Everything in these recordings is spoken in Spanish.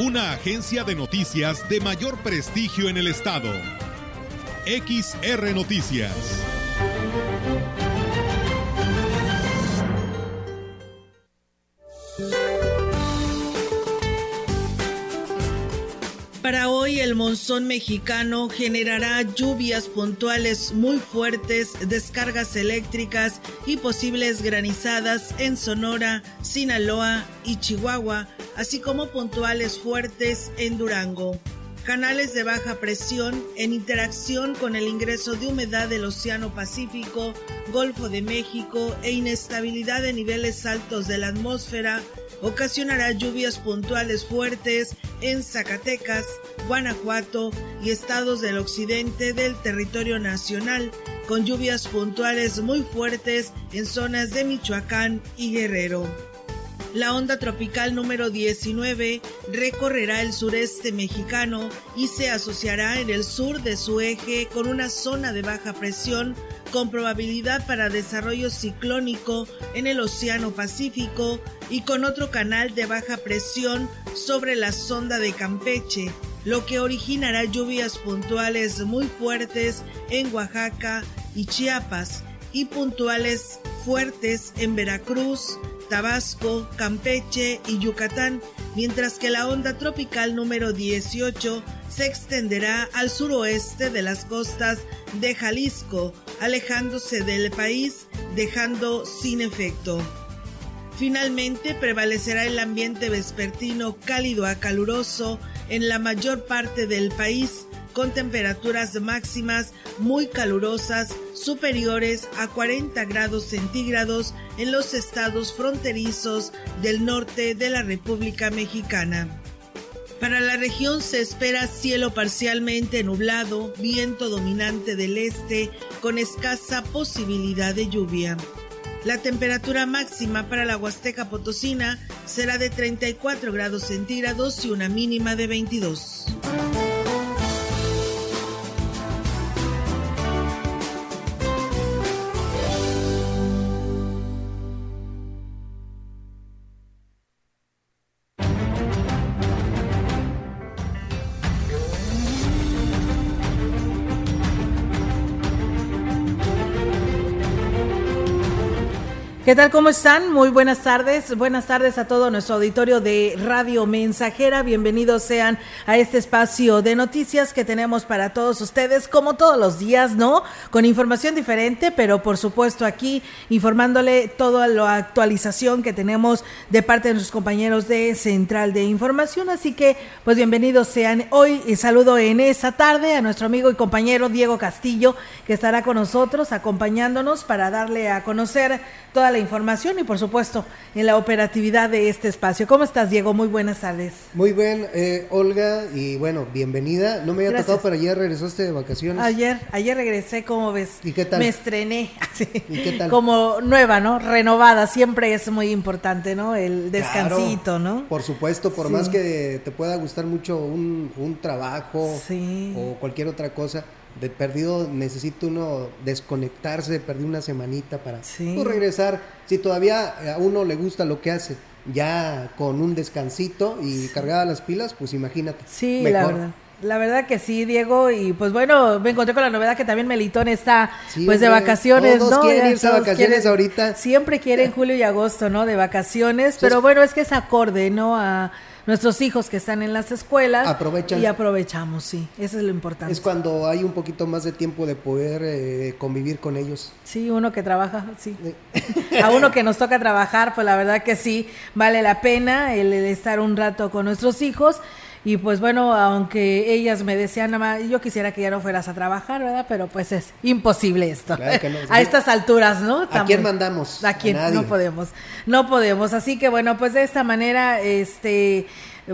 Una agencia de noticias de mayor prestigio en el estado. XR Noticias. Para hoy el monzón mexicano generará lluvias puntuales muy fuertes, descargas eléctricas y posibles granizadas en Sonora, Sinaloa y Chihuahua, así como puntuales fuertes en Durango. Canales de baja presión en interacción con el ingreso de humedad del Océano Pacífico, Golfo de México e inestabilidad de niveles altos de la atmósfera ocasionará lluvias puntuales fuertes en Zacatecas, Guanajuato y estados del occidente del territorio nacional, con lluvias puntuales muy fuertes en zonas de Michoacán y Guerrero. La onda tropical número 19 recorrerá el sureste mexicano y se asociará en el sur de su eje con una zona de baja presión con probabilidad para desarrollo ciclónico en el Océano Pacífico y con otro canal de baja presión sobre la sonda de Campeche, lo que originará lluvias puntuales muy fuertes en Oaxaca y Chiapas y puntuales fuertes en Veracruz, Tabasco, Campeche y Yucatán, mientras que la onda tropical número 18 se extenderá al suroeste de las costas de Jalisco, alejándose del país, dejando sin efecto. Finalmente prevalecerá el ambiente vespertino cálido a caluroso en la mayor parte del país, con temperaturas máximas muy calurosas superiores a 40 grados centígrados en los estados fronterizos del norte de la República Mexicana. Para la región se espera cielo parcialmente nublado, viento dominante del este con escasa posibilidad de lluvia. La temperatura máxima para la Huasteca Potosina será de 34 grados centígrados y una mínima de 22. ¿Qué tal? ¿Cómo están? Muy buenas tardes. Buenas tardes a todo nuestro auditorio de Radio Mensajera. Bienvenidos sean a este espacio de noticias que tenemos para todos ustedes, como todos los días, ¿no? Con información diferente, pero por supuesto aquí informándole toda la actualización que tenemos de parte de nuestros compañeros de Central de Información. Así que, pues bienvenidos sean hoy. Y saludo en esta tarde a nuestro amigo y compañero Diego Castillo, que estará con nosotros acompañándonos para darle a conocer toda la información y por supuesto en la operatividad de este espacio. ¿Cómo estás, Diego? Muy buenas tardes. Muy bien, eh, Olga, y bueno, bienvenida. No me había tocado, pero ayer regresaste de vacaciones. Ayer, ayer regresé, ¿cómo ves? ¿Y qué tal? Me estrené. ¿Y qué tal? Como nueva, ¿no? Renovada, siempre es muy importante, ¿no? El descansito, ¿no? Por supuesto, por más que te pueda gustar mucho un, un trabajo o cualquier otra cosa de perdido necesita uno desconectarse, perdí una semanita para pues, regresar. Si todavía a uno le gusta lo que hace, ya con un descansito y cargada las pilas, pues imagínate. Sí, la verdad. La verdad que sí, Diego, y pues bueno, me encontré con la novedad que también Melitón está pues de vacaciones, todos ¿no? quieren irse a vacaciones ahorita. Siempre quieren julio y agosto, ¿no? De vacaciones, pero bueno, es que es acorde, ¿no? A nuestros hijos que están en las escuelas. Aprovechan. Y aprovechamos, sí. Eso es lo importante. Es cuando hay un poquito más de tiempo de poder eh, convivir con ellos. Sí, uno que trabaja, sí. A uno que nos toca trabajar, pues la verdad que sí, vale la pena el, estar un rato con nuestros hijos. Y pues bueno, aunque ellas me decían, yo quisiera que ya no fueras a trabajar, ¿verdad? Pero pues es imposible esto. a estas alturas, ¿no? ¿A quién mandamos? ¿A quién? no podemos. No podemos. Así que bueno, pues de esta manera, este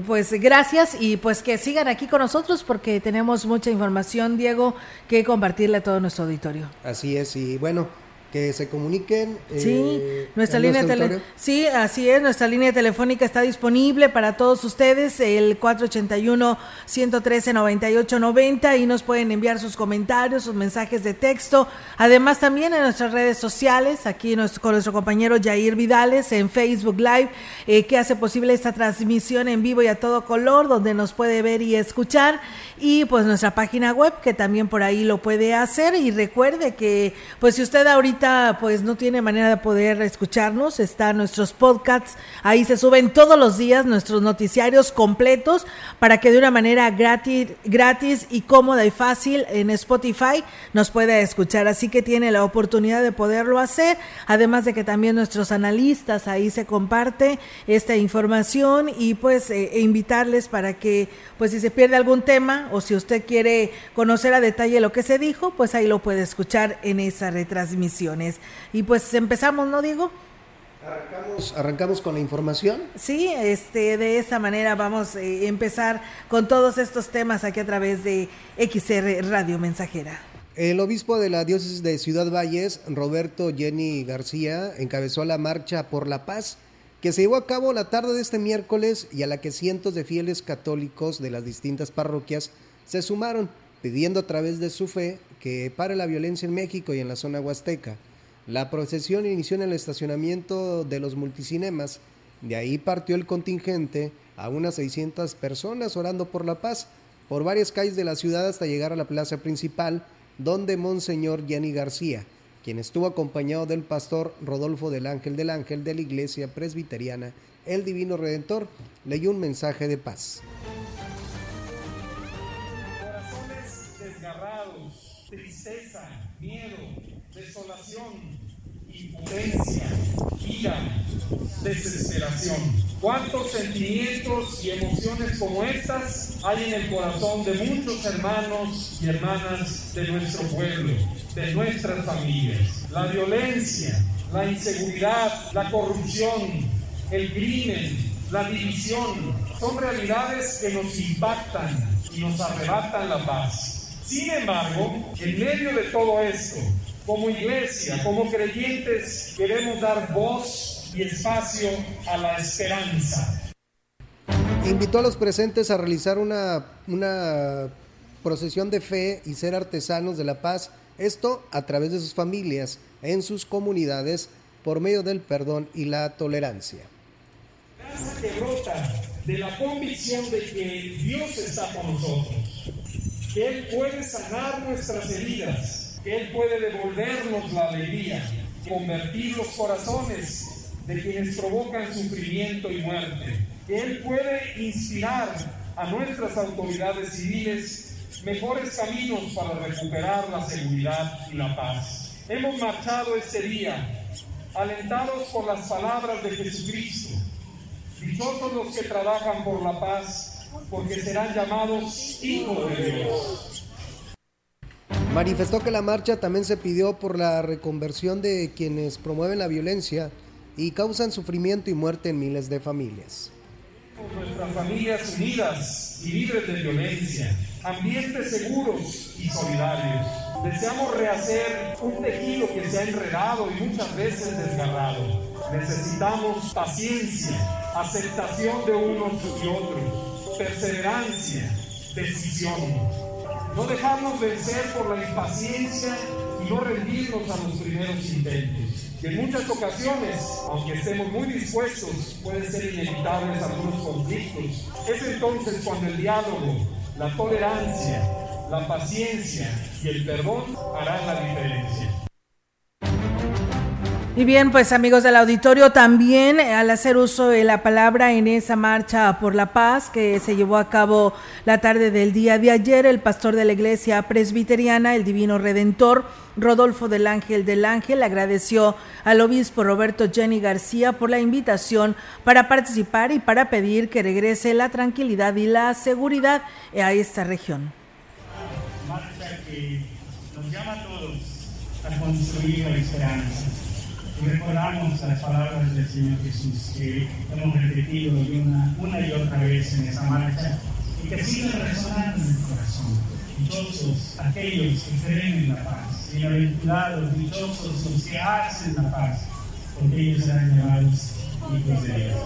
pues gracias y pues que sigan aquí con nosotros porque tenemos mucha información, Diego, que compartirle a todo nuestro auditorio. Así es, y bueno, que se comuniquen. Sí, eh, nuestra línea sí, así es, nuestra línea telefónica está disponible para todos ustedes, el 481 113 9890 y nos pueden enviar sus comentarios, sus mensajes de texto, además también en nuestras redes sociales, aquí con nuestro compañero Jair Vidales en Facebook Live, eh, que hace posible esta transmisión en vivo y a todo color, donde nos puede ver y escuchar, y pues nuestra página web que también por ahí lo puede hacer. Y recuerde que pues si usted ahorita pues no tiene manera de poder escucharnos, están nuestros podcasts, ahí se suben todos los días nuestros noticiarios completos para que de una manera gratis, gratis y cómoda y fácil en Spotify nos pueda escuchar, así que tiene la oportunidad de poderlo hacer, además de que también nuestros analistas ahí se comparte esta información y pues eh, e invitarles para que pues si se pierde algún tema o si usted quiere conocer a detalle lo que se dijo, pues ahí lo puede escuchar en esa Y pues empezamos, ¿no, Diego? Arrancamos, arrancamos con la información. Sí, este, de esa manera vamos a eh, empezar con todos estos temas aquí a través de XR Radio Mensajera. El obispo de la diócesis de Ciudad Valles, Roberto Jenny García, encabezó la marcha por la paz que se llevó a cabo la tarde de este miércoles y a la que cientos de fieles católicos de las distintas parroquias se sumaron, pidiendo a través de su fe pare la violencia en México y en la zona huasteca. La procesión inició en el estacionamiento de los multicinemas, de ahí partió el contingente a unas 600 personas orando por la paz, por varias calles de la ciudad hasta llegar a la plaza principal, donde Monseñor Jenny García, quien estuvo acompañado del pastor Rodolfo del Ángel del Ángel de la Iglesia Presbiteriana El Divino Redentor, leyó un mensaje de paz. Impotencia, ira, desesperación. ¿Cuántos sentimientos y emociones como estas hay en el corazón de muchos hermanos y hermanas de nuestro pueblo? de nuestras familias. La violencia, la inseguridad, la corrupción, el crimen, la división, son realidades que nos impactan y nos arrebatan la paz. Sin embargo, en medio de todo esto, como iglesia, como creyentes, queremos dar voz y espacio a la esperanza. Invitó a los presentes a realizar una, una procesión de fe y ser artesanos de la paz esto a través de sus familias, en sus comunidades, por medio del perdón y la tolerancia. Gracias que brota de la convicción de que Dios está con nosotros, que Él puede sanar nuestras heridas, Él puede devolvernos la alegría, convertir los corazones de quienes provocan sufrimiento y muerte, Él puede inspirar a nuestras autoridades civiles mejores caminos para recuperar la seguridad y la paz. Hemos marchado este día alentados por las palabras de Jesucristo. Dichosos los que trabajan por la paz, porque serán llamados hijos de Dios. Manifestó que la marcha también se pidió por la reconversión de quienes promueven la violencia y causan sufrimiento y muerte en miles de familias. Nuestras familias unidas y libres de violencia ambientes seguros y solidarios. Deseamos rehacer un tejido que se ha enredado y muchas veces desgarrado. Necesitamos paciencia, aceptación de unos y otros, perseverancia, decisión. No dejarnos vencer por la impaciencia y no rendirnos a los primeros intentos. Que en muchas ocasiones, aunque estemos muy dispuestos, pueden ser inevitables algunos conflictos. Es entonces cuando el diálogo, la tolerancia, la paciencia y el perdón harán la diferencia. Y bien, pues amigos del auditorio, también al hacer uso de la palabra en esa marcha por la paz que se llevó a cabo la tarde del día de ayer, el pastor de la iglesia presbiteriana, el Divino Redentor, Rodolfo del Ángel del Ángel, agradeció al obispo Roberto Jenny García por la invitación para participar y para pedir que regrese la tranquilidad y la seguridad a esta región. Marcha que nos llama a todos a construir la esperanza recordamos las palabras del Señor Jesús que hemos repetido una, una y otra vez en esa marcha y que siguen resonando en el corazón. Dichosos aquellos que creen en la paz, bienaventurados, dichosos los que hacen la paz, porque ellos serán llamados hijos de Dios.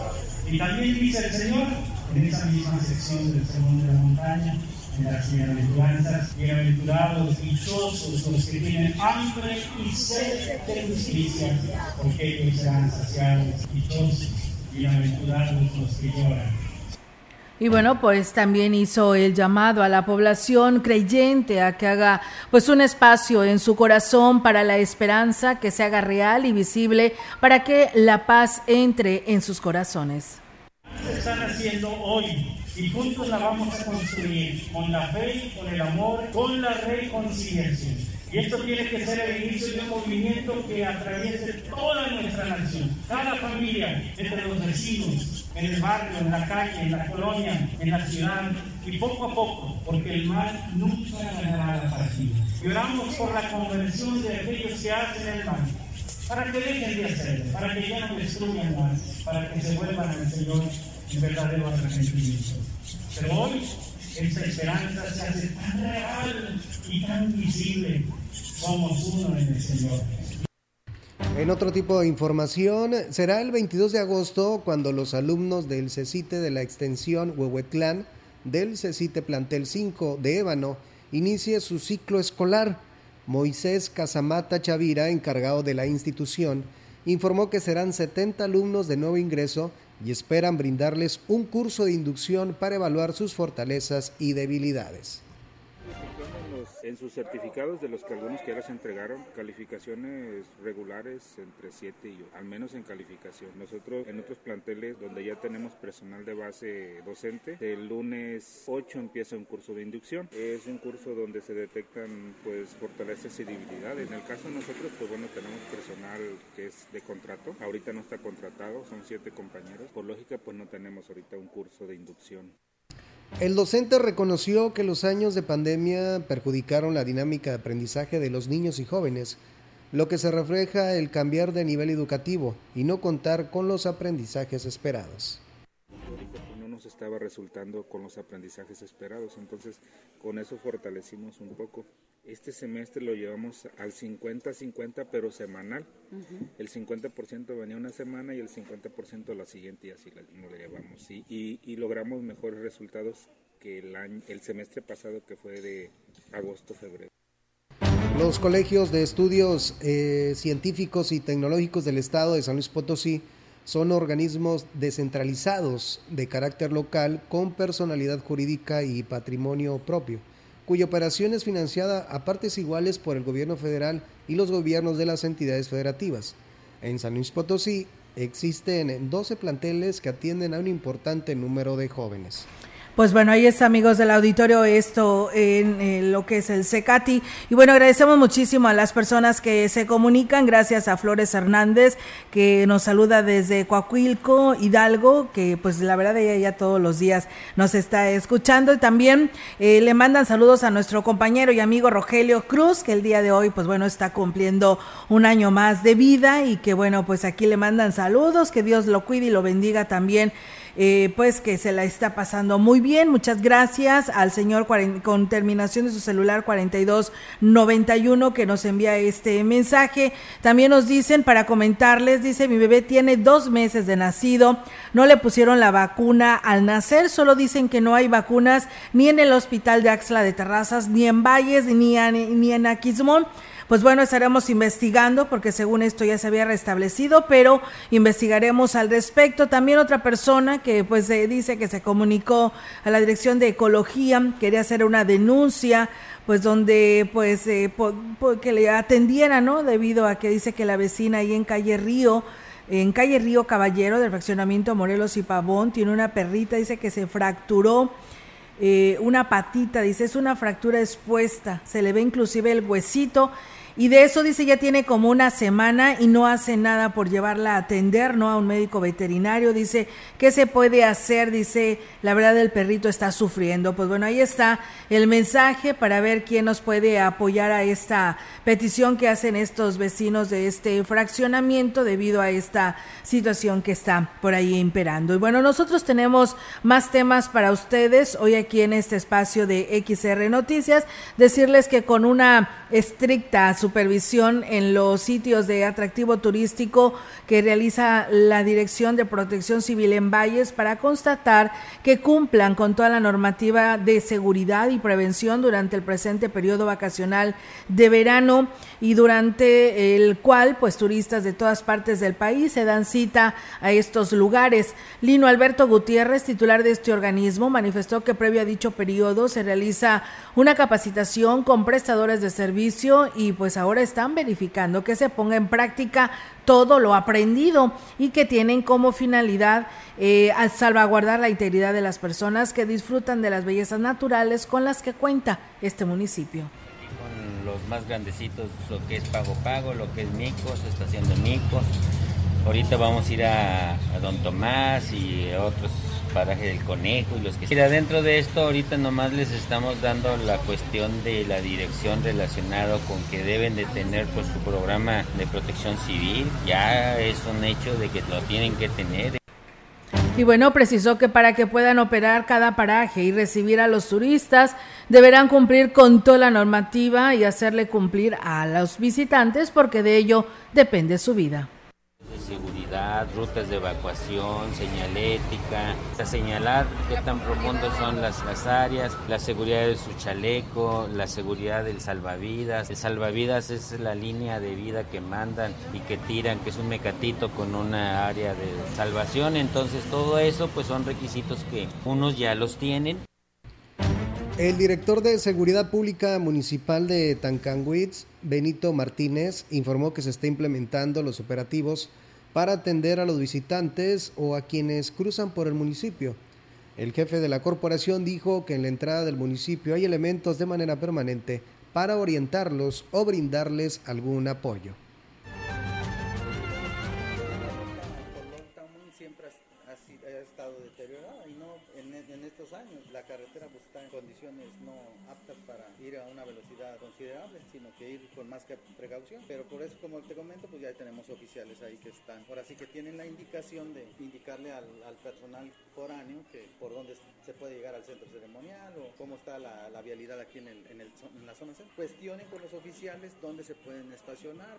Y también dice el Señor en esa misma sección del Sermón de la Montaña, en las bienaventuranzas, bienaventurados, dichosos los que tienen hambre y sed de justicia, porque ellos serán saciados, dichosos, bienaventurados los que lloran. Y bueno, pues también hizo el llamado a la población creyente a que haga pues un espacio en su corazón para la esperanza, que se haga real y visible para que la paz entre en sus corazones. Están haciendo hoy y juntos la vamos a construir con la fe, con el amor, con la reconciliación. Y esto tiene que ser el inicio de un movimiento que atraviese toda nuestra nación, cada familia, entre los vecinos, en el barrio, en la calle, en la colonia, en la ciudad, y poco a poco, porque el mal nunca ganará la partida. Y oramos por la conversión de aquellos que hacen el mal, para que dejen de hacerlo, para que ya no destruyan más, para que se vuelvan al Señor en verdadero arrepentimiento. Pero hoy esta esperanza se hace tan real y tan visible. Somos uno en el Señor. En otro tipo de información, será el 22 de agosto cuando los alumnos del CECITE de la extensión Huehuetlán del CECITE Plantel 5 de Ébano inicie su ciclo escolar. Moisés Casamata Chavira, encargado de la institución, informó que serán 70 alumnos de nuevo ingreso y esperan brindarles un curso de inducción para evaluar sus fortalezas y debilidades en sus certificados de los que algunos que ya les entregaron calificaciones regulares entre 7 y 8, al menos en calificación. Nosotros en otros planteles donde ya tenemos personal de base docente, el lunes 8 empieza un curso de inducción. Es un curso donde se detectan pues fortalezas y debilidades. En el caso de nosotros pues bueno tenemos personal que es de contrato, ahorita no está contratado, son siete compañeros. Por lógica pues no tenemos ahorita un curso de inducción. El docente reconoció que los años de pandemia perjudicaron la dinámica de aprendizaje de los niños y jóvenes, lo que se refleja el cambiar de nivel educativo y no contar con los aprendizajes esperados estaba resultando con los aprendizajes esperados. Entonces, con eso fortalecimos un poco. Este semestre lo llevamos al 50-50, pero semanal. El 50% venía una semana y el 50% la siguiente, y así lo llevamos. ¿sí? Y, logramos mejores resultados que el, año, el semestre pasado, que fue de agosto-febrero. Los colegios de estudios eh, científicos y tecnológicos del Estado de San Luis Potosí son organismos descentralizados de carácter local con personalidad jurídica y patrimonio propio, cuya operación es financiada a partes iguales por el gobierno federal y los gobiernos de las entidades federativas. En San Luis Potosí existen 12 planteles que atienden a un importante número de jóvenes. Pues bueno, ahí está, amigos del auditorio, esto en eh, lo que es el CECATI. Y bueno, agradecemos muchísimo a las personas que se comunican. Gracias a Flores Hernández, que nos saluda desde Coahuilco, Hidalgo, que pues la verdad ella ya todos los días nos está escuchando. Y también eh, le mandan saludos a nuestro compañero y amigo Rogelio Cruz, que el día de hoy, pues bueno, está cumpliendo un año más de vida y que bueno, pues aquí le mandan saludos, que Dios lo cuide y lo bendiga también eh, pues que se la está pasando muy bien. Muchas gracias al señor con terminación de su celular 4291 que nos envía este mensaje. También nos dicen para comentarles, dice mi bebé tiene dos meses de nacido, no le pusieron la vacuna al nacer, solo dicen que no hay vacunas ni en el hospital de Axla de Terrazas, ni en Valles, ni, ni en Aquismón pues bueno, estaremos investigando porque según esto ya se había restablecido, pero investigaremos al respecto. También otra persona que pues dice que se comunicó a la Dirección de Ecología, quería hacer una denuncia pues donde pues eh, que le atendiera, ¿no? Debido a que dice que la vecina ahí en calle Río en calle Río Caballero del fraccionamiento Morelos y Pavón tiene una perrita, dice que se fracturó eh, una patita, dice es una fractura expuesta, se le ve inclusive el huesito y de eso dice ya tiene como una semana y no hace nada por llevarla a atender, ¿no? A un médico veterinario. Dice, ¿qué se puede hacer? Dice, la verdad el perrito está sufriendo. Pues bueno, ahí está el mensaje para ver quién nos puede apoyar a esta petición que hacen estos vecinos de este fraccionamiento debido a esta situación que está por ahí imperando. Y bueno, nosotros tenemos más temas para ustedes hoy aquí en este espacio de XR Noticias. Decirles que con una estricta supervisión en los sitios de atractivo turístico que realiza la Dirección de Protección Civil en Valles para constatar que cumplan con toda la normativa de seguridad y prevención durante el presente periodo vacacional de verano y durante el cual pues turistas de todas partes del país se dan cita a estos lugares. Lino Alberto Gutiérrez, titular de este organismo, manifestó que previo a dicho periodo se realiza una capacitación con prestadores de servicio y pues ahora están verificando que se ponga en práctica todo lo aprendido y que tienen como finalidad eh, salvaguardar la integridad de las personas que disfrutan de las bellezas naturales con las que cuenta este municipio. Los más grandecitos, lo que es Pago Pago, lo que es Micos, estación de Micos. Ahorita vamos a ir a Don Tomás y otros paraje del conejo y los que... Mira, dentro de esto ahorita nomás les estamos dando la cuestión de la dirección relacionado con que deben de tener pues su programa de protección civil. Ya es un hecho de que lo tienen que tener. Y bueno, precisó que para que puedan operar cada paraje y recibir a los turistas, deberán cumplir con toda la normativa y hacerle cumplir a los visitantes porque de ello depende su vida rutas de evacuación, señalética, a señalar qué tan profundos son las, las áreas, la seguridad de su chaleco, la seguridad del salvavidas. El salvavidas es la línea de vida que mandan y que tiran, que es un mecatito con una área de salvación. Entonces todo eso pues son requisitos que unos ya los tienen. El director de Seguridad Pública Municipal de Tancanwitz, Benito Martínez, informó que se está implementando los operativos para atender a los visitantes o a quienes cruzan por el municipio. El jefe de la corporación dijo que en la entrada del municipio hay elementos de manera permanente para orientarlos o brindarles algún apoyo. la carretera pues, está en condiciones ir a una velocidad considerable, sino que ir con más precaución. Pero por eso, como te comento, pues ya tenemos oficiales ahí que están. Ahora sí que tienen la indicación de indicarle al, personal foráneo que por dónde se puede llegar al centro ceremonial o cómo está la, vialidad aquí en, el, en, el, en la zona centro. Cuestionen con los oficiales dónde se pueden estacionar.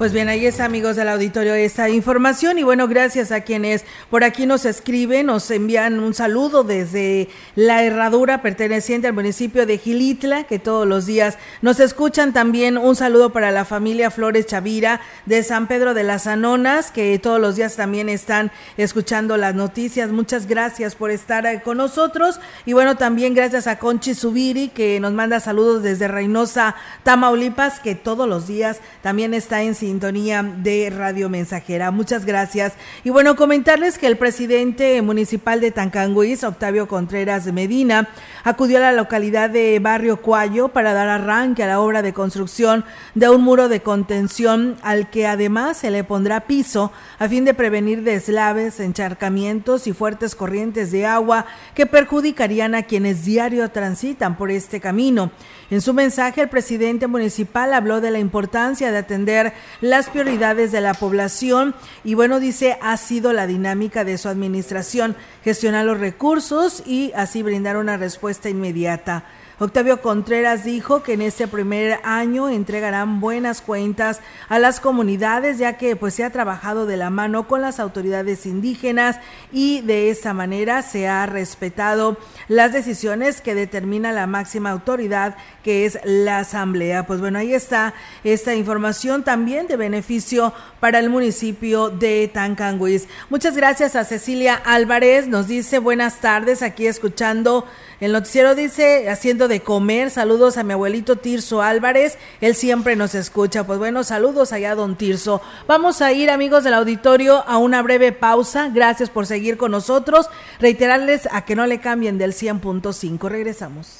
Pues bien, ahí es amigos del auditorio esta información. Y bueno, gracias a quienes por aquí nos escriben, nos envían un saludo desde la herradura perteneciente al municipio de Gilitla, que todos los días nos escuchan. También un saludo para la familia Flores Chavira de San Pedro de las Anonas, que todos los días también están escuchando las noticias. Muchas gracias por estar con nosotros. Y bueno, también gracias a Conchi Subiri que nos manda saludos desde Reynosa, Tamaulipas, que todos los días también está en sintonía de Radio Mensajera. Muchas gracias. Y bueno, comentarles que el presidente municipal de Tancanguis, Octavio Contreras Medina, acudió a la localidad de Barrio Cuayo para dar arranque a la obra de construcción de un muro de contención al que además se le pondrá piso a fin de prevenir deslaves, encharcamientos y fuertes corrientes de agua que perjudicarían a quienes diario transitan por este camino. En su mensaje, el presidente municipal habló de la importancia de atender las prioridades de la población y bueno, dice, ha sido la dinámica de su administración, gestionar los recursos y así brindar una respuesta inmediata. Octavio Contreras dijo que en este primer año entregarán buenas cuentas a las comunidades ya que pues se ha trabajado de la mano con las autoridades indígenas y de esta manera se ha respetado las decisiones que determina la máxima autoridad que es la asamblea. Pues bueno, ahí está esta información también de beneficio para el municipio de Tancanguis. Muchas gracias a Cecilia Álvarez, nos dice buenas tardes aquí escuchando el noticiero dice, haciendo de comer, saludos a mi abuelito Tirso Álvarez, él siempre nos escucha. Pues bueno, saludos allá, don Tirso. Vamos a ir, amigos del auditorio, a una breve pausa. Gracias por seguir con nosotros. Reiterarles a que no le cambien del 100.5. Regresamos.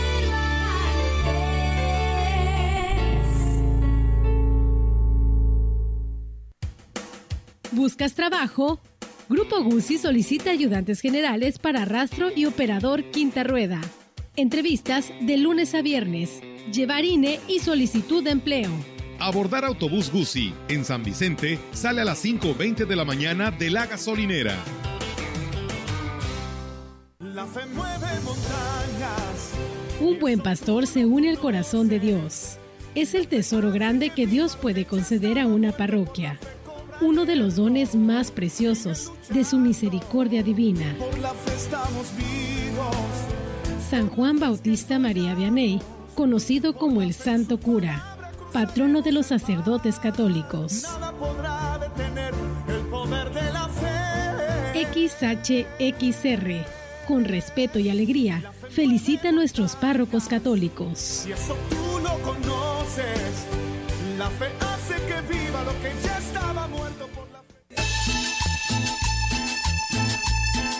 ¿Buscas trabajo? Grupo Guzzi solicita ayudantes generales para rastro y operador quinta rueda. Entrevistas de lunes a viernes. Llevar INE y solicitud de empleo. Abordar autobús Guzzi en San Vicente sale a las 5.20 de la mañana de la gasolinera. La fe mueve montañas. Un buen pastor se une al corazón de Dios. Es el tesoro grande que Dios puede conceder a una parroquia uno de los dones más preciosos de su misericordia divina. San Juan Bautista María Vianney, conocido como el Santo Cura, patrono de los sacerdotes católicos. XHXR, con respeto y alegría, felicita a nuestros párrocos católicos. eso tú lo conoces, la fe viva lo que ya estaba muerto por la fe.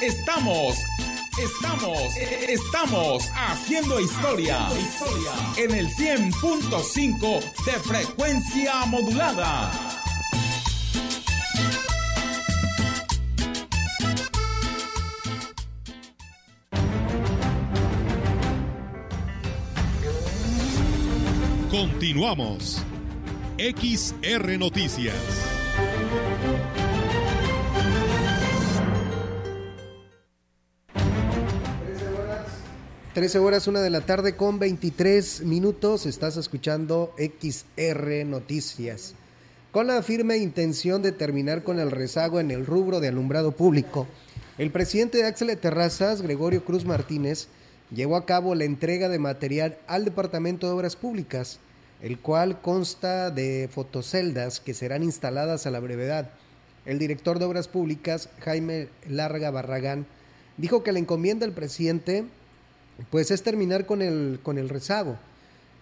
Estamos, estamos, estamos haciendo historia, en el 100.5 de frecuencia modulada. Continuamos. XR Noticias. Trece horas, una de la tarde con 23 minutos. Estás escuchando XR Noticias. Con la firme intención de terminar con el rezago en el rubro de alumbrado público, el presidente de Axel Terrazas, Gregorio Cruz Martínez, llevó a cabo la entrega de material al Departamento de Obras Públicas el cual consta de fotoceldas que serán instaladas a la brevedad. El director de Obras Públicas, Jaime Larga Barragán, dijo que la encomienda del presidente pues es terminar con el, con el rezago.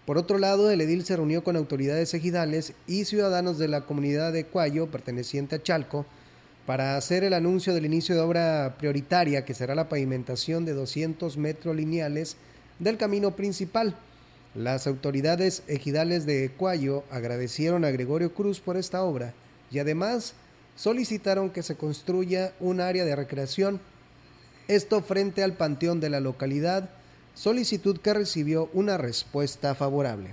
Por otro lado, el edil se reunió con autoridades ejidales y ciudadanos de la comunidad de Cuayo, perteneciente a Chalco, para hacer el anuncio del inicio de obra prioritaria que será la pavimentación de 200 metros lineales del camino principal. Las autoridades ejidales de Cuayo agradecieron a Gregorio Cruz por esta obra y además solicitaron que se construya un área de recreación, esto frente al panteón de la localidad, solicitud que recibió una respuesta favorable.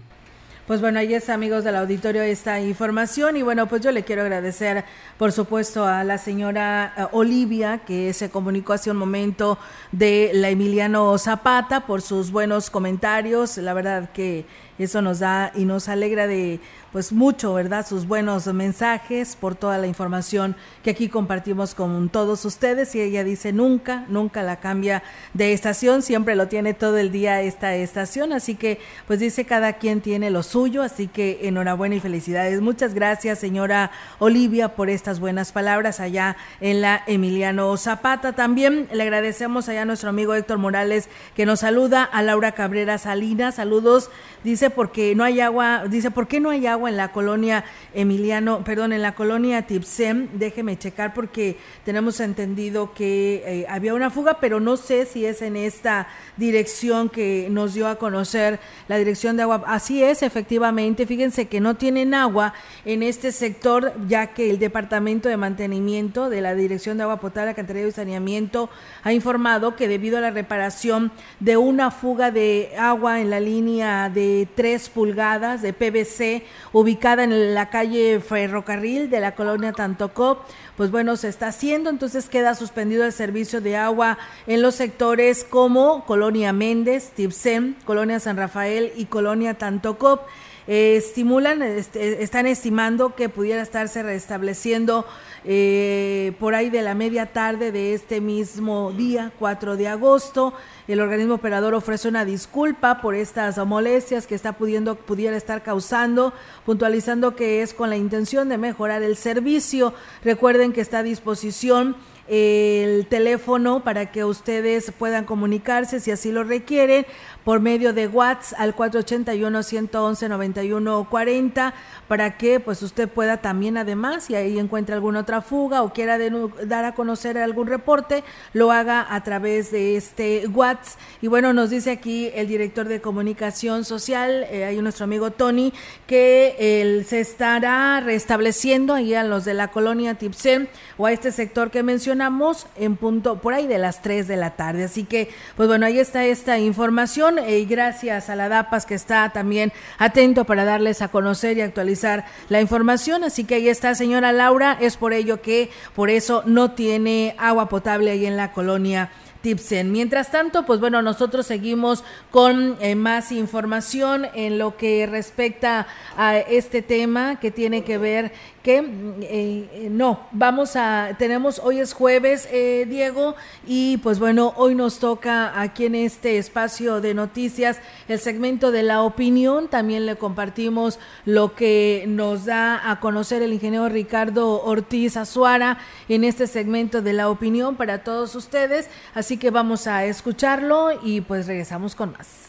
Pues bueno, ahí está, amigos del auditorio, esta información. Y bueno, pues yo le quiero agradecer, por supuesto, a la señora eh, Olivia, que se comunicó hace un momento de la Emiliano Zapata, por sus buenos comentarios. La verdad que eso nos da y nos alegra de pues mucho, ¿verdad? Sus buenos mensajes por toda la información que aquí compartimos con todos ustedes y ella dice nunca, nunca la cambia de estación, siempre lo tiene todo el día esta estación, así que pues dice cada quien tiene lo suyo, así que enhorabuena y felicidades. Muchas gracias, señora Olivia, por estas buenas palabras allá en la Emiliano Zapata. También le agradecemos allá a nuestro amigo Héctor Morales que nos saluda, a Laura Cabrera Salinas, saludos, dice porque no hay agua, dice, ¿por qué no hay agua? En la colonia Emiliano, perdón, en la colonia Tipsem. Déjeme checar porque tenemos entendido que eh, había una fuga, pero no sé si es en esta dirección que nos dio a conocer la dirección de agua. Así es, efectivamente. Fíjense que no tienen agua en este sector, ya que el Departamento de Mantenimiento de la Dirección de Agua Potable, Alcantarillado y Saneamiento ha informado que debido a la reparación de una fuga de agua en la línea de 3 pulgadas de PVC, ubicada en la calle Ferrocarril de la colonia Tantocó, pues bueno, se está haciendo, entonces queda suspendido el servicio de agua en los sectores como Colonia Méndez, Tipsem, Colonia San Rafael y Colonia Tantocop. Eh, estimulan, este, están estimando que pudiera estarse restableciendo eh, por ahí de la media tarde de este mismo día, 4 de agosto. El organismo operador ofrece una disculpa por estas molestias que está pudiendo, pudiera estar causando, puntualizando que es con la intención de mejorar el servicio. Recuerden que está a disposición el teléfono para que ustedes puedan comunicarse si así lo requieren por medio de WhatsApp al 481-111-9140 para que pues usted pueda también además, si ahí encuentra alguna otra fuga o quiera dar a conocer algún reporte, lo haga a través de este WhatsApp. Y bueno, nos dice aquí el director de comunicación social, eh, hay nuestro amigo Tony, que él se estará restableciendo ahí a los de la colonia Tipsen o a este sector que mencionamos en punto por ahí de las 3 de la tarde. Así que, pues bueno, ahí está esta información y gracias a la DAPAS que está también atento para darles a conocer y actualizar la información. Así que ahí está, señora Laura, es por ello que por eso no tiene agua potable ahí en la colonia Tipsen. Mientras tanto, pues bueno, nosotros seguimos con eh, más información en lo que respecta a este tema que tiene que ver que eh, no, vamos a, tenemos, hoy es jueves, eh, Diego, y pues bueno, hoy nos toca aquí en este espacio de noticias el segmento de la opinión, también le compartimos lo que nos da a conocer el ingeniero Ricardo Ortiz Azuara en este segmento de la opinión para todos ustedes, así que vamos a escucharlo y pues regresamos con más.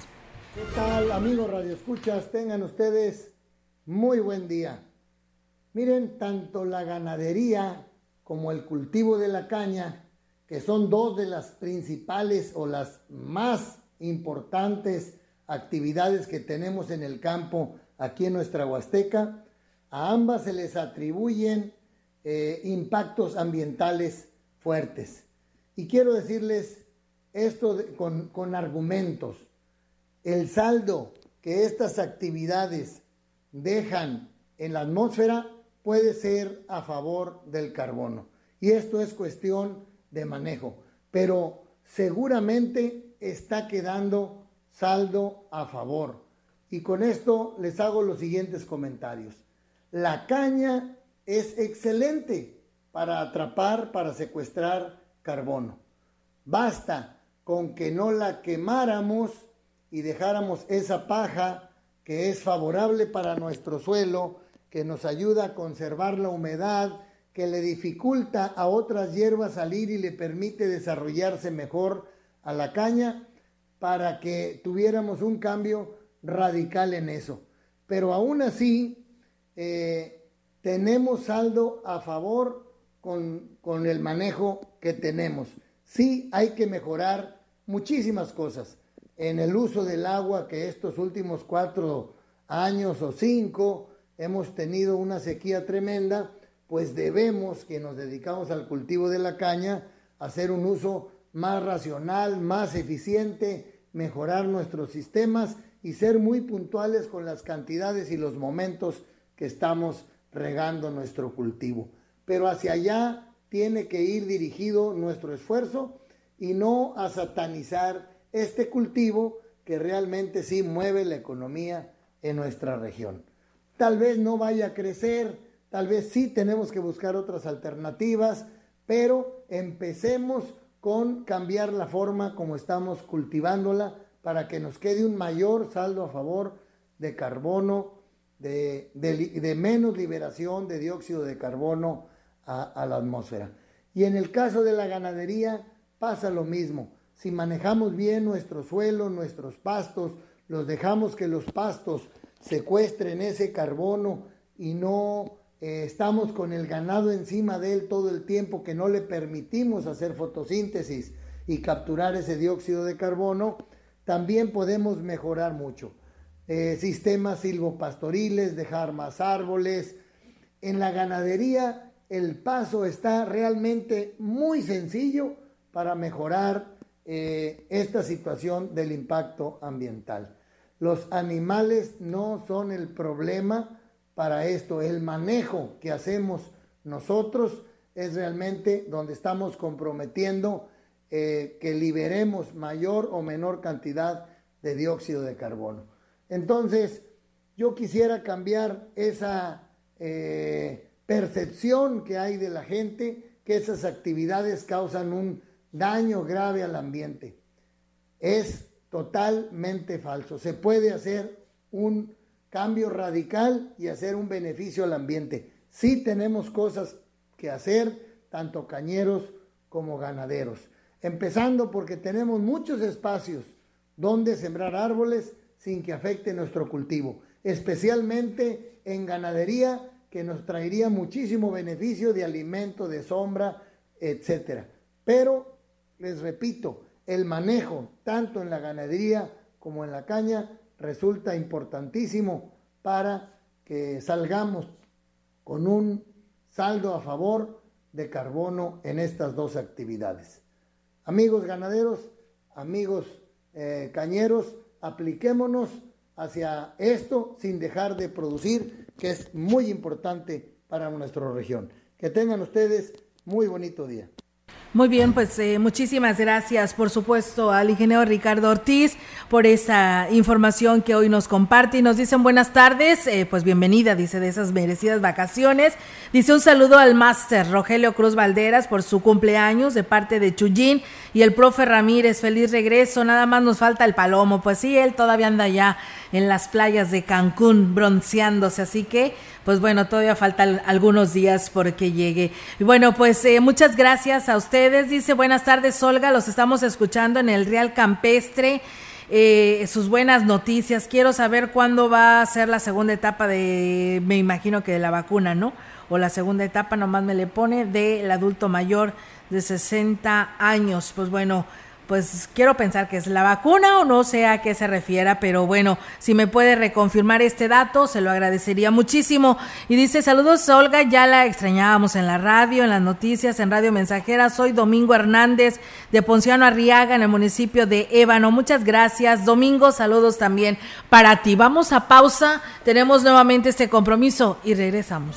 ¿Qué tal amigos Radio Escuchas? Tengan ustedes muy buen día. Miren, tanto la ganadería como el cultivo de la caña, que son dos de las principales o las más importantes actividades que tenemos en el campo aquí en nuestra Huasteca, a ambas se les atribuyen eh, impactos ambientales fuertes. Y quiero decirles esto con, con argumentos. El saldo que estas actividades dejan en la atmósfera puede ser a favor del carbono. Y esto es cuestión de manejo. Pero seguramente está quedando saldo a favor. Y con esto les hago los siguientes comentarios. La caña es excelente para atrapar, para secuestrar carbono. Basta con que no la quemáramos y dejáramos esa paja que es favorable para nuestro suelo que nos ayuda a conservar la humedad, que le dificulta a otras hierbas salir y le permite desarrollarse mejor a la caña para que tuviéramos un cambio radical en eso. Pero aún así, eh, tenemos saldo a favor con, con el manejo que tenemos. Sí hay que mejorar muchísimas cosas en el uso del agua que estos últimos cuatro años o cinco hemos tenido una sequía tremenda, pues debemos, que nos dedicamos al cultivo de la caña, hacer un uso más racional, más eficiente, mejorar nuestros sistemas y ser muy puntuales con las cantidades y los momentos que estamos regando nuestro cultivo. Pero hacia allá tiene que ir dirigido nuestro esfuerzo y no a satanizar este cultivo que realmente sí mueve la economía en nuestra región. Tal vez no vaya a crecer, tal vez sí tenemos que buscar otras alternativas, pero empecemos con cambiar la forma como estamos cultivándola para que nos quede un mayor saldo a favor de carbono, de, menos liberación de dióxido de carbono a, la atmósfera. Y en el caso de la ganadería pasa lo mismo. Si manejamos bien nuestro suelo, nuestros pastos, los dejamos que los pastos secuestren ese carbono y no eh, estamos con el ganado encima de él todo el tiempo que no le permitimos hacer fotosíntesis y capturar ese dióxido de carbono, también podemos mejorar mucho. Eh, sistemas silvopastoriles, dejar más árboles. En la ganadería el paso está realmente muy sencillo para mejorar eh, esta situación del impacto ambiental. Los animales no son el problema para esto. El manejo que hacemos nosotros es realmente donde estamos comprometiendo eh, que liberemos mayor o menor cantidad de dióxido de carbono. Entonces, yo quisiera cambiar esa eh, percepción que hay de la gente que esas actividades causan un daño grave al ambiente. Es totalmente falso. Se puede hacer un cambio radical y hacer un beneficio al ambiente. Sí tenemos cosas que hacer, tanto cañeros como ganaderos. Empezando porque tenemos muchos espacios donde sembrar árboles sin que afecte nuestro cultivo, especialmente en ganadería que nos traería muchísimo beneficio de alimento, de sombra, etcétera. Pero les repito, el manejo, tanto en la ganadería como en la caña, resulta importantísimo para que salgamos con un saldo a favor de carbono en estas dos actividades. Amigos ganaderos, amigos eh, cañeros, apliquémonos hacia esto sin dejar de producir, que es muy importante para nuestra región. Que tengan ustedes muy bonito día. Muy bien, pues eh, muchísimas gracias, por supuesto, al ingeniero Ricardo Ortiz por esa información que hoy nos comparte y nos dicen buenas tardes, eh, pues bienvenida, dice, de esas merecidas vacaciones. Dice un saludo al máster Rogelio Cruz Valderas por su cumpleaños de parte de Chuyín y el profe Ramírez, feliz regreso, nada más nos falta el palomo, pues sí, él todavía anda allá en las playas de Cancún bronceándose, así que pues bueno, todavía faltan algunos días porque llegue. Y bueno, pues eh, muchas gracias a ustedes. Dice, buenas tardes, Olga, los estamos escuchando en el Real Campestre. Eh, sus buenas noticias. Quiero saber cuándo va a ser la segunda etapa de, me imagino que de la vacuna, ¿no? O la segunda etapa, nomás me le pone, del adulto mayor de 60 años. Pues bueno, pues quiero pensar que es la vacuna o no sé a qué se refiera, pero bueno, si me puede reconfirmar este dato, se lo agradecería muchísimo. Y dice, saludos Olga, ya la extrañábamos en la radio, en las noticias, en Radio Mensajera. Soy Domingo Hernández de Ponciano Arriaga, en el municipio de Ébano. Muchas gracias. Domingo, saludos también para ti. Vamos a pausa, tenemos nuevamente este compromiso y regresamos.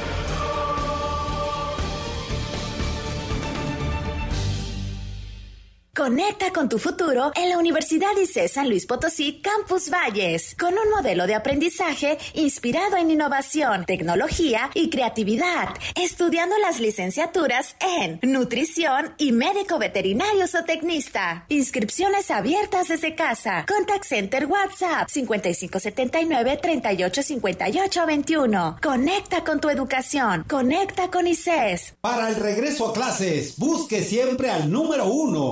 Conecta con tu futuro en la Universidad ICE San Luis Potosí Campus Valles, con un modelo de aprendizaje inspirado en innovación, tecnología y creatividad, estudiando las licenciaturas en nutrición y médico veterinario o tecnista. Inscripciones abiertas desde casa. Contact Center WhatsApp 5579 385821. Conecta con tu educación. Conecta con ICES. Para el regreso a clases, busque siempre al número uno.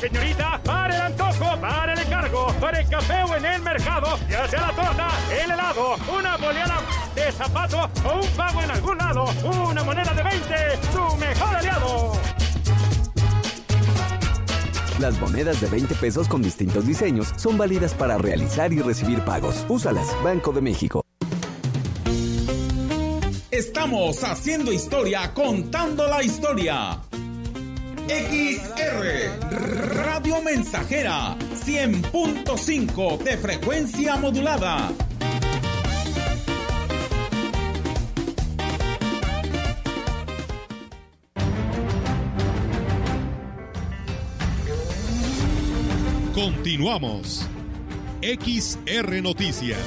Señorita, para el antojo, para el encargo, para el café o en el mercado, ya sea la torta, el helado, una boleada de zapato o un pago en algún lado, una moneda de 20, su mejor aliado. Las monedas de 20 pesos con distintos diseños son válidas para realizar y recibir pagos. Úsalas, Banco de México. Estamos haciendo historia, contando la historia. XR Radio Mensajera 100.5 de frecuencia modulada. Continuamos. XR Noticias.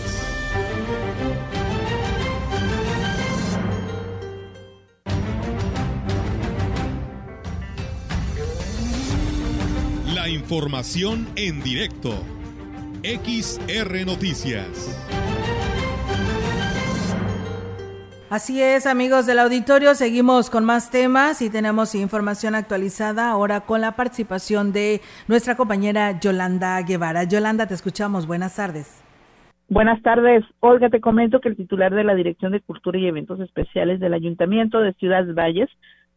Información en directo. XR Noticias. Así es, amigos del auditorio, seguimos con más temas y tenemos información actualizada ahora con la participación de nuestra compañera Yolanda Guevara. Yolanda, te escuchamos. Buenas tardes. Buenas tardes. Olga, te comento que el titular de la Dirección de Cultura y Eventos Especiales del Ayuntamiento de Ciudad Valles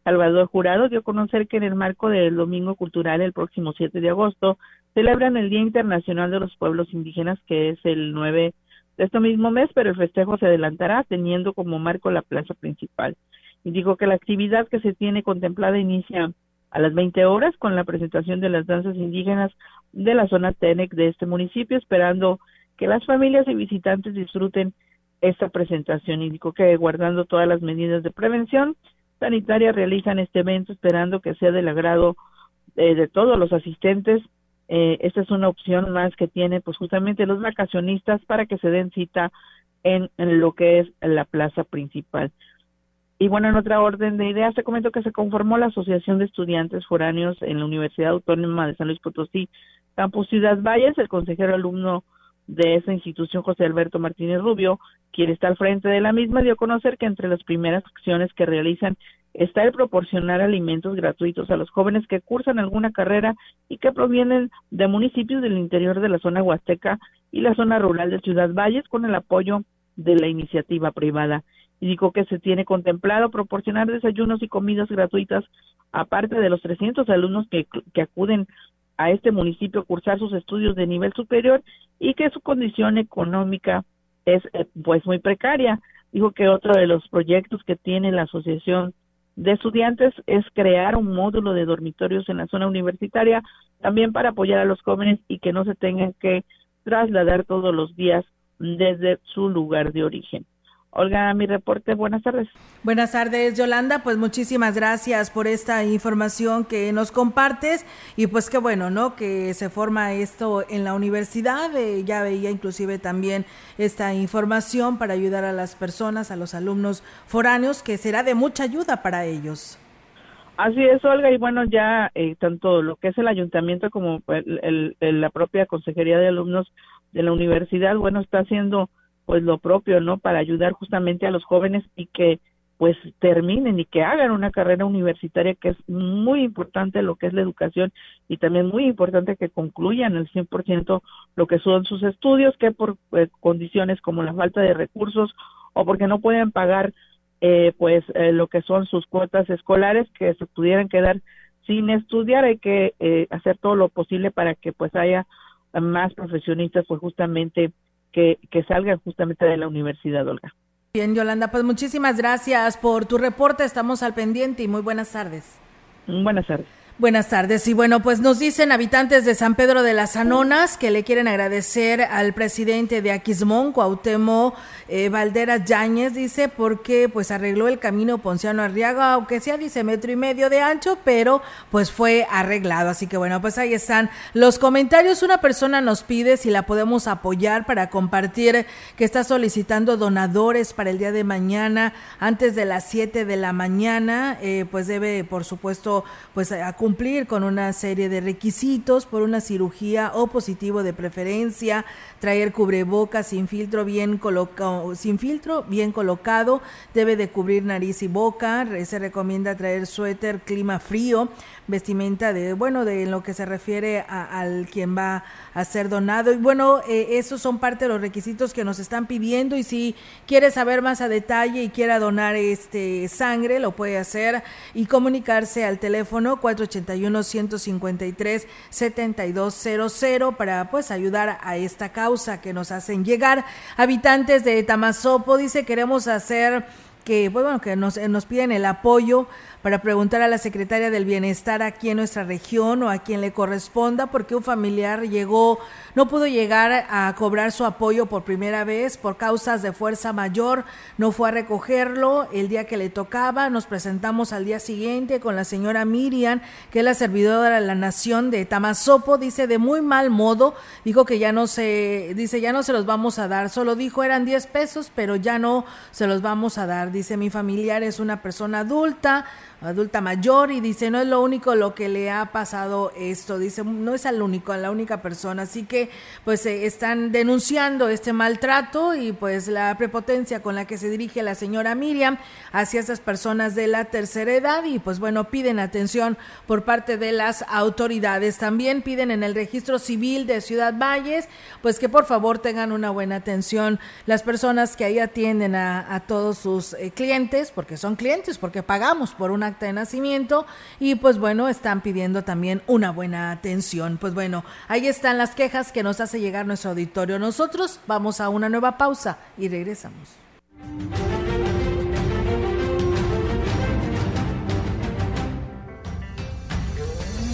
Salvador Jurado dio a conocer que en el marco del Domingo Cultural el próximo 7 de agosto celebran el Día Internacional de los Pueblos Indígenas que es el 9 de este mismo mes, pero el festejo se adelantará teniendo como marco la plaza principal. Y dijo que la actividad que se tiene contemplada inicia a las 20 horas con la presentación de las danzas indígenas de la zona TENEC de este municipio, esperando que las familias y visitantes disfruten esta presentación. Indicó que guardando todas las medidas de prevención sanitaria realizan este evento esperando que sea del agrado eh, de todos los asistentes. Eh, esta es una opción más que tienen pues justamente los vacacionistas para que se den cita en, lo que es la plaza principal. Y bueno, en otra orden de ideas, te comento que se conformó la Asociación de Estudiantes Foráneos en la Universidad Autónoma de San Luis Potosí, Campus Ciudad Valles, el consejero alumno de esa institución, José Alberto Martínez Rubio, quien está al frente de la misma, dio a conocer que entre las primeras acciones que realizan está el proporcionar alimentos gratuitos a los jóvenes que cursan alguna carrera y que provienen de municipios del interior de la zona huasteca y la zona rural de Ciudad Valles con el apoyo de la iniciativa privada. Y dijo que se tiene contemplado proporcionar desayunos y comidas gratuitas aparte de los 300 alumnos que, que acuden a este municipio cursar sus estudios de nivel superior y que su condición económica es eh, pues muy precaria. Dijo que otro de los proyectos que tiene la Asociación de Estudiantes es crear un módulo de dormitorios en la zona universitaria también para apoyar a los jóvenes y que no se tengan que trasladar todos los días desde su lugar de origen. Olga, mi reporte. Buenas tardes. Buenas tardes, Yolanda. Pues muchísimas gracias por esta información que nos compartes y pues qué bueno, ¿no? Que se forma esto en la universidad. Eh, ya veía inclusive también esta información para ayudar a las personas, a los alumnos foráneos, que será de mucha ayuda para ellos. Así es, Olga, y bueno, ya eh, tanto lo que es el ayuntamiento como la propia Consejería de Alumnos de la universidad, bueno, está haciendo pues lo propio, ¿no? Para ayudar justamente a los jóvenes y que pues terminen y que hagan una carrera universitaria que es muy importante lo que es la educación y también muy importante que concluyan el 100% lo que son sus estudios, que por eh, condiciones como la falta de recursos o porque no pueden pagar eh, pues eh, lo que son sus cuotas escolares que se pudieran quedar sin estudiar, hay que hacer todo lo posible para que pues haya más profesionistas pues justamente que, que salgan justamente de la universidad, Olga. Bien, Yolanda, pues muchísimas gracias por tu reporte. Estamos al pendiente y muy buenas tardes. Buenas tardes. Buenas tardes. Y bueno, pues nos dicen habitantes de San Pedro de las Anonas que le quieren agradecer al presidente de Aquismón, Cuauhtémoc eh, Valderas Yáñez, dice, porque pues arregló el camino Ponciano Arriaga, aunque sea dice metro y medio de ancho, pero pues fue arreglado. Así que bueno, pues ahí están los comentarios. Una persona nos pide si la podemos apoyar para compartir que está solicitando donadores para el día de mañana antes de las 7 de la mañana, eh, pues debe por supuesto pues acudir cumplir con una serie de requisitos por una cirugía o positivo de preferencia, traer cubrebocas sin filtro bien colocado, sin filtro bien colocado, debe de cubrir nariz y boca, se recomienda traer suéter, clima frío, vestimenta de, bueno, de lo que se refiere al quien va a ser donado. Y bueno, eh, esos son parte de los requisitos que nos están pidiendo y si quiere saber más a detalle y quiera donar este sangre, lo puede hacer y comunicarse al teléfono 481 153 7200 para pues ayudar a esta causa que nos hacen llegar. Habitantes de Tamazopo dice queremos hacer que, pues, bueno, que nos, nos piden el apoyo para preguntar a la secretaria del Bienestar aquí en nuestra región o a quien le corresponda, porque un familiar llegó, no pudo llegar a cobrar su apoyo por primera vez por causas de fuerza mayor, no fue a recogerlo el día que le tocaba, nos presentamos al día siguiente con la señora Miriam, que es la servidora de la nación de Tamazopo, dice de muy mal modo, dijo que ya no se, dice ya no se los vamos a dar, solo dijo eran 10 pesos, pero ya no se los vamos a dar, dice mi familiar es una persona adulta, adulta mayor y dice, no es lo único lo que le ha pasado esto, dice, no es al único, a la única persona, así que pues eh, están denunciando este maltrato y pues la prepotencia con la que se dirige la señora Miriam hacia esas personas de la tercera edad y pues bueno, piden atención por parte de las autoridades. También piden en el registro civil de Ciudad Valles, pues que por favor tengan una buena atención las personas que ahí atienden a, todos sus eh, clientes, porque son clientes, porque pagamos por un acta de nacimiento y pues bueno, están pidiendo también una buena atención. Pues bueno, ahí están las quejas que nos hace llegar nuestro auditorio. Nosotros vamos a una nueva pausa y regresamos.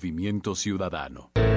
Movimiento Ciudadano.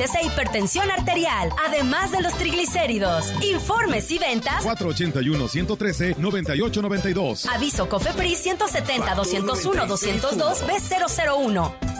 e hipertensión arterial, además de los triglicéridos. Informes y ventas 481-113-9892. Aviso COFEPRIS 170 201 202 B001.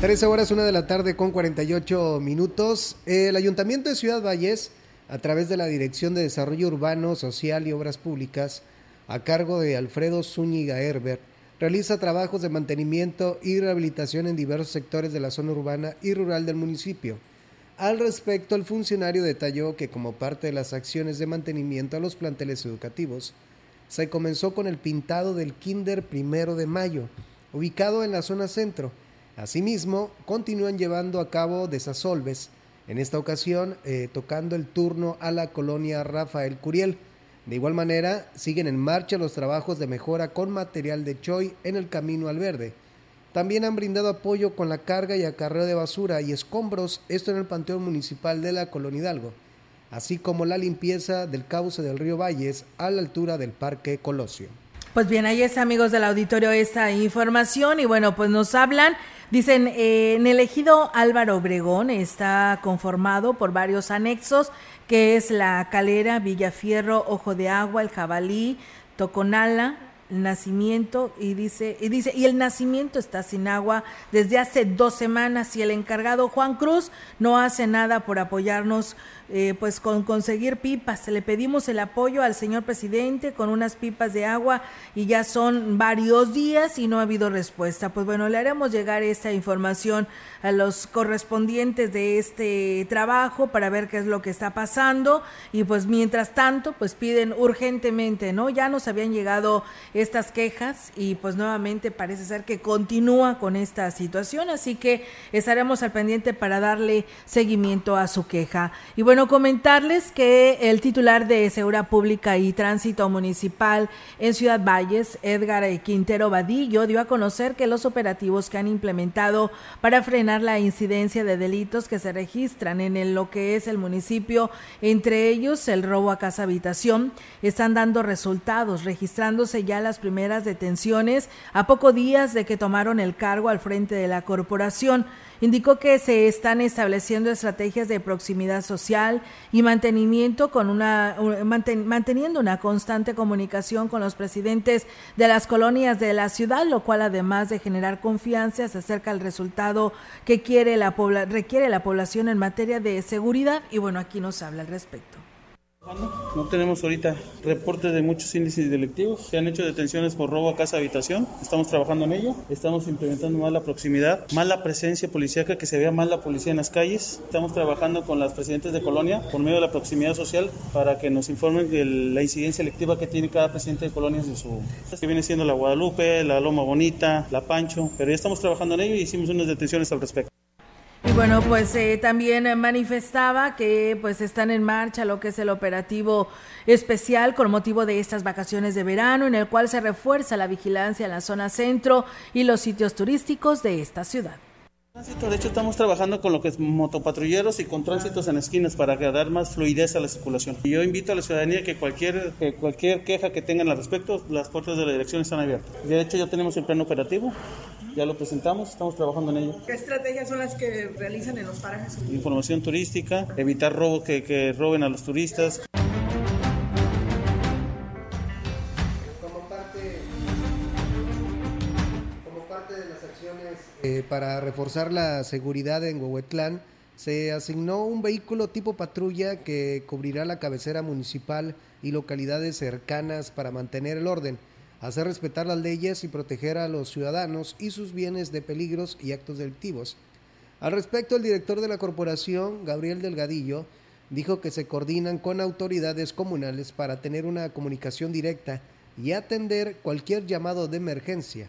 Trece horas, una de la tarde con 48 minutos. El Ayuntamiento de Ciudad Valles, a través de la Dirección de Desarrollo Urbano, Social y Obras Públicas, a cargo de Alfredo Zúñiga Herbert, realiza trabajos de mantenimiento y rehabilitación en diversos sectores de la zona urbana y rural del municipio. Al respecto, el funcionario detalló que como parte de las acciones de mantenimiento a los planteles educativos, se comenzó con el pintado del Kinder Primero de Mayo, ubicado en la zona centro. Asimismo, continúan llevando a cabo desasolves, en esta ocasión eh, tocando el turno a la colonia Rafael Curiel. De igual manera, siguen en marcha los trabajos de mejora con material de Choi en el camino al verde. También han brindado apoyo con la carga y acarreo de basura y escombros, esto en el Panteón Municipal de la Colonia Hidalgo, así como la limpieza del cauce del río Valles a la altura del Parque Colosio. Pues bien, ahí es amigos del auditorio esta información y bueno, pues nos hablan Dicen, eh, en el ejido Álvaro Obregón está conformado por varios anexos, que es la Calera, Villafierro, Ojo de Agua, el Jabalí, Toconala, el nacimiento y dice y dice y el nacimiento está sin agua desde hace dos semanas y el encargado Juan Cruz no hace nada por apoyarnos eh, pues con conseguir pipas. Le pedimos el apoyo al señor presidente con unas pipas de agua y ya son varios días y no ha habido respuesta. Pues bueno le haremos llegar esta información a los correspondientes de este trabajo para ver qué es lo que está pasando. Y pues mientras tanto pues piden urgentemente no ya nos habían llegado estas quejas y pues nuevamente parece ser que continúa con esta situación, así que estaremos al pendiente para darle seguimiento a su queja. Y bueno, comentarles que el titular de Seguridad Pública y Tránsito Municipal en Ciudad Valles, Edgar Quintero Vadillo, dio a conocer que los operativos que han implementado para frenar la incidencia de delitos que se registran en el, lo que es el municipio, entre ellos el robo a casa habitación, están dando resultados, registrándose ya las primeras detenciones a pocos días de que tomaron el cargo al frente de la corporación. Indicó que se están estableciendo estrategias de proximidad social y mantenimiento con una manten, manteniendo una constante comunicación con los presidentes de las colonias de la ciudad, lo cual además de generar confianza se acerca al resultado que quiere la requiere la población en materia de seguridad y bueno, aquí nos habla al respecto. No tenemos ahorita reportes de muchos índices delictivos. Se han hecho detenciones por robo a casa habitación. Estamos trabajando en ello. Estamos implementando más la proximidad, más la presencia policíaca, que se vea más la policía en las calles. Estamos trabajando con las presidentes de colonia por medio de la proximidad social para que nos informen de la incidencia electiva que tiene cada presidente de colonias en su... que viene siendo la Guadalupe, la Loma Bonita, la Pancho. Pero ya estamos trabajando en ello y hicimos unas detenciones al respecto. Y bueno, pues eh, también manifestaba que pues están en marcha lo que es el operativo especial con motivo de estas vacaciones de verano, en el cual se refuerza la vigilancia en la zona centro y los sitios turísticos de esta ciudad. De hecho, estamos trabajando con lo que es motopatrulleros y con tránsitos en esquinas para dar más fluidez a la circulación. Y yo invito a la ciudadanía que cualquier, que cualquier queja que tengan al respecto, las puertas de la dirección están abiertas. De hecho, ya tenemos el plan operativo, ya lo presentamos, estamos trabajando en ello. ¿Qué estrategias son las que realizan en los parajes? Información turística, evitar robo que, que roben a los turistas. Eh, para reforzar la seguridad en Huehuetlán, se asignó un vehículo tipo patrulla que cubrirá la cabecera municipal y localidades cercanas para mantener el orden, hacer respetar las leyes y proteger a los ciudadanos y sus bienes de peligros y actos delictivos. Al respecto, el director de la corporación, Gabriel Delgadillo, dijo que se coordinan con autoridades comunales para tener una comunicación directa y atender cualquier llamado de emergencia.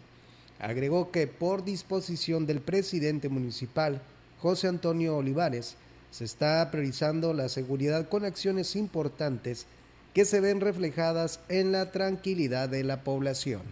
Agregó que por disposición del presidente municipal, José Antonio Olivares, se está priorizando la seguridad con acciones importantes que se ven reflejadas en la tranquilidad de la población.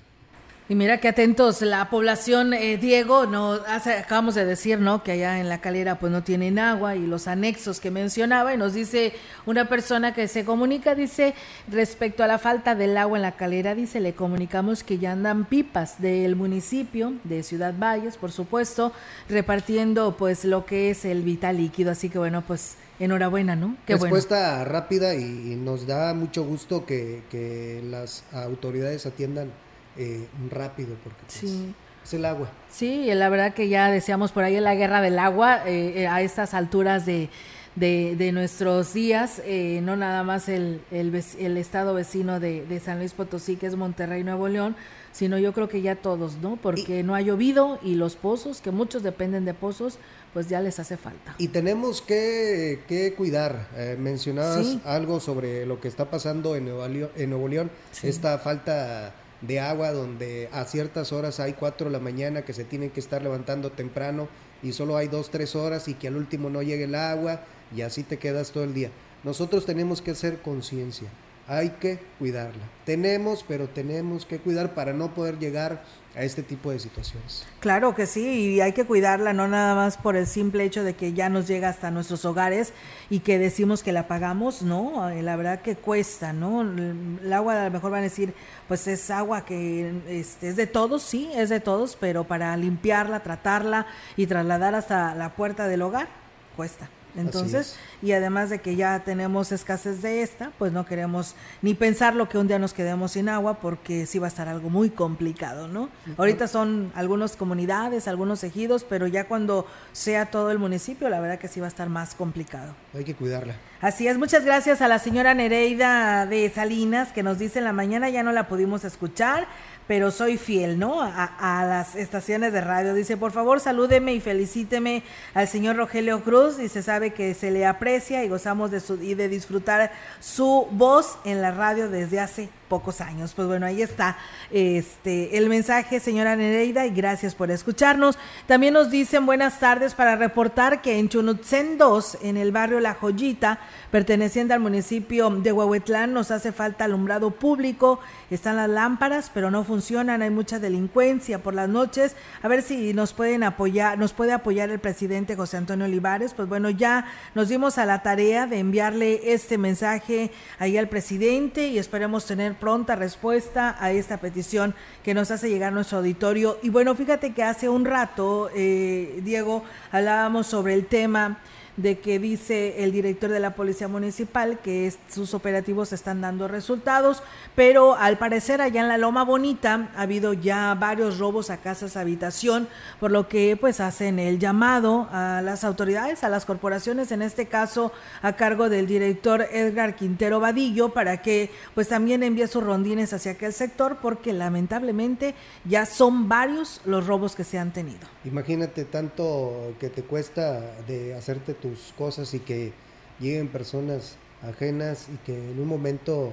Y mira qué atentos la población, eh, Diego, no hace, acabamos de decir, ¿no? Que allá en la calera pues no tienen agua y los anexos que mencionaba y nos dice una persona que se comunica, dice, respecto a la falta del agua en la calera, dice, le comunicamos que ya andan pipas del municipio de Ciudad Valles, por supuesto, repartiendo pues lo que es el vital líquido, así que bueno, pues enhorabuena, ¿no? Qué Respuesta rápida y, y, nos da mucho gusto que, que las autoridades atiendan eh, rápido porque pues, sí. es el agua. Sí, la verdad que ya decíamos por ahí en la guerra del agua eh, a estas alturas de, de, de nuestros días, eh, no nada más el, el, el estado vecino de, de, San Luis Potosí, que es Monterrey, Nuevo León, sino yo creo que ya todos, ¿no? Porque y, no ha llovido y los pozos, que muchos dependen de pozos, pues ya les hace falta. Y tenemos que, que cuidar. Eh, mencionabas sí. algo sobre lo que está pasando en Nuevo León, en Nuevo León sí. esta falta de agua donde a ciertas horas hay 4 de la mañana que se tienen que estar levantando temprano y solo hay 2, 3 horas y que al último no llegue el agua y así te quedas todo el día. Nosotros tenemos que hacer conciencia. hay que cuidarla. Tenemos, pero tenemos que cuidar para no poder llegar a este tipo de situaciones. Claro que sí, y hay que cuidarla, no nada más por el simple hecho de que ya nos llega hasta nuestros hogares y que decimos que la pagamos, no, eh, la verdad que cuesta, ¿no? El agua a lo mejor van a decir, pues es agua que este, es de todos, sí, es de todos, pero para limpiarla, tratarla y trasladar hasta la puerta del hogar, cuesta. Entonces, y además de que ya tenemos escasez de esta, pues no queremos ni pensar lo que un día nos quedemos sin agua porque sí va a estar algo muy complicado, ¿no? Ahorita son algunas comunidades, algunos ejidos, pero ya cuando sea todo el municipio, la verdad que sí va a estar más complicado. Hay que cuidarla. Así es, muchas gracias a la señora Nereida de Salinas que nos dice en la mañana, ya no la pudimos escuchar, pero soy fiel, ¿no? A, a, las estaciones de radio. Dice, por favor, salúdeme y felicíteme al señor Rogelio Cruz. Dice, sabe que se le aprecia y gozamos de, su, y de disfrutar su voz en la radio desde hace pocos años. Pues bueno, ahí está este el mensaje, señora Nereida, y gracias por escucharnos. También nos dicen buenas tardes para reportar que en Chunutzen 2, en el barrio La Joyita, perteneciente al municipio de Huehuetlán, nos hace falta alumbrado público. Están las lámparas, pero no funcionan. Hay mucha delincuencia por las noches. A ver si nos pueden apoyar, nos puede apoyar el presidente José Antonio Olivares. Pues bueno, ya nos dimos a la tarea de enviarle este mensaje ahí al presidente y esperemos tener pronta respuesta a esta petición que nos hace llegar nuestro auditorio. Y bueno, fíjate que hace un rato, eh, Diego, hablábamos sobre el tema de que dice el director de la Policía Municipal que sus operativos están dando resultados, pero al parecer allá en la Loma Bonita ha habido ya varios robos a casas habitación, por lo que pues hacen el llamado a las autoridades, a las corporaciones, en este caso a cargo del director Edgar Quintero Vadillo, para que pues también envíe sus rondines hacia aquel sector, porque lamentablemente ya son varios los robos que se han tenido. Imagínate tanto que te cuesta de hacerte tus cosas y que lleguen personas ajenas y que en un momento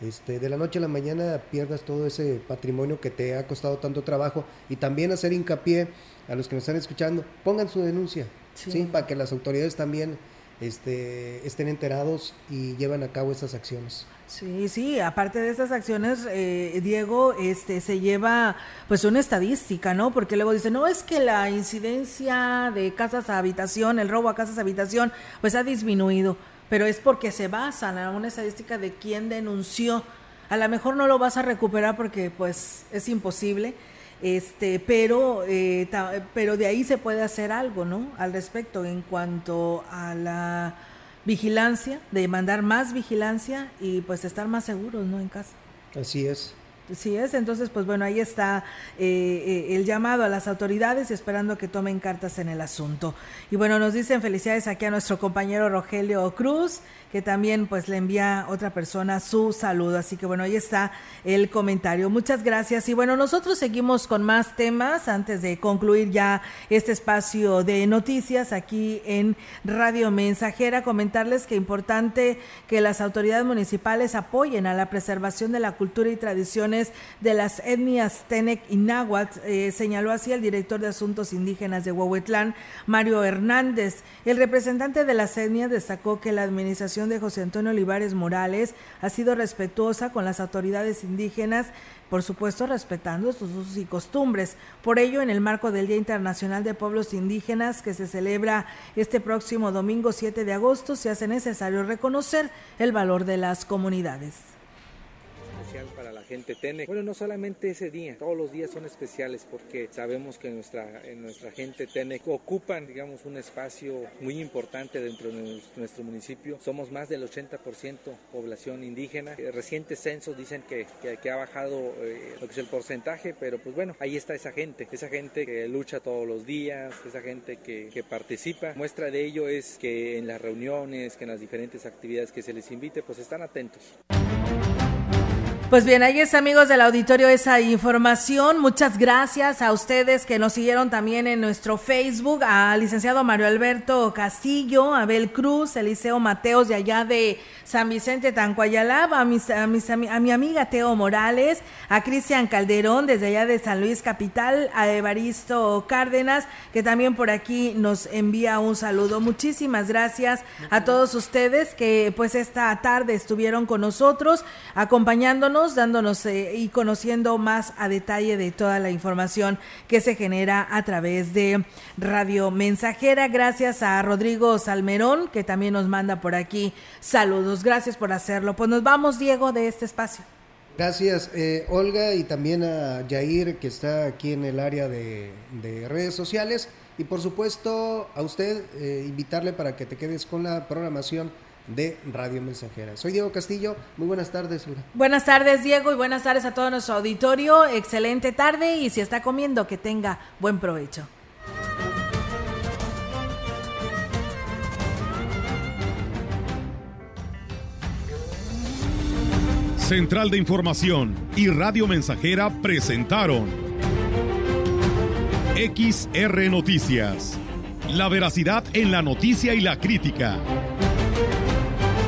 este, de la noche a la mañana pierdas todo ese patrimonio que te ha costado tanto trabajo y también hacer hincapié a los que nos están escuchando, pongan su denuncia, sí. ¿sí? para que las autoridades también este, estén enterados y lleven a cabo esas acciones. Sí, sí, aparte de estas acciones, eh, Diego, este, se lleva pues una estadística, ¿no? Porque luego dice, no, es que la incidencia de casas a habitación, el robo a casas a habitación, pues ha disminuido, pero es porque se basan en una estadística de quién denunció. A lo mejor no lo vas a recuperar porque pues es imposible, este, pero, eh, pero de ahí se puede hacer algo, ¿no? Al respecto en cuanto a la vigilancia, de mandar más vigilancia y pues estar más seguros, ¿no? En casa. Así es. Así es, entonces pues bueno, ahí está eh, eh, el llamado a las autoridades esperando que tomen cartas en el asunto. Y bueno, nos dicen felicidades aquí a nuestro compañero Rogelio Cruz, que también pues le envía otra persona su saludo. Así que bueno, ahí está el comentario. Muchas gracias. Y bueno, nosotros seguimos con más temas antes de concluir ya este espacio de noticias aquí en Radio Mensajera. Comentarles que importante que las autoridades municipales apoyen a la preservación de la cultura y tradiciones de las etnias Tenec y Náhuatl, eh, señaló así el director de Asuntos Indígenas de Huehuetlán, Mario Hernández. El representante de las etnias destacó que la administración de José Antonio Olivares Morales ha sido respetuosa con las autoridades indígenas, por supuesto respetando sus usos y costumbres. Por ello, en el marco del Día Internacional de Pueblos Indígenas, que se celebra este próximo domingo 7 de agosto, se hace necesario reconocer el valor de las comunidades gente. Bueno, no solamente ese día, todos los días son especiales porque sabemos que nuestra, en nuestra gente Tenec ocupan, digamos, un espacio muy importante dentro de nuestro municipio. Somos más del 80% población indígena. Eh, recientes censos dicen que, que, que ha bajado eh, lo que es el porcentaje, pero pues bueno, ahí está esa gente, esa gente que lucha todos los días, esa gente que, que participa. Muestra de ello es que en las reuniones, que en las diferentes actividades que se les invite, pues están atentos. Pues bien, ahí es amigos del auditorio esa información. Muchas gracias a ustedes que nos siguieron también en nuestro Facebook, al licenciado Mario Alberto Castillo, Abel Cruz, Eliseo Mateos de allá de San Vicente Tancuayalab, a, mis, a, mis, a, mi, a mi amiga Teo Morales, a Cristian Calderón desde allá de San Luis Capital, a Evaristo Cárdenas, que también por aquí nos envía un saludo. Muchísimas gracias a todos ustedes que pues esta tarde estuvieron con nosotros, acompañándonos, dándonos eh, y conociendo más a detalle de toda la información que se genera a través de Radio Mensajera. Gracias a Rodrigo Salmerón, que también nos manda por aquí saludos. Gracias por hacerlo. Pues nos vamos, Diego, de este espacio. Gracias, eh, Olga, y también a Jair, que está aquí en el área de, de redes sociales. Y por supuesto, a usted, eh, invitarle para que te quedes con la programación de Radio Mensajera. Soy Diego Castillo. Muy buenas tardes, Olga. Buenas tardes, Diego, y buenas tardes a todo nuestro auditorio. Excelente tarde y si está comiendo, que tenga buen provecho. Central de Información y Radio Mensajera presentaron XR Noticias. La veracidad en la noticia y la crítica.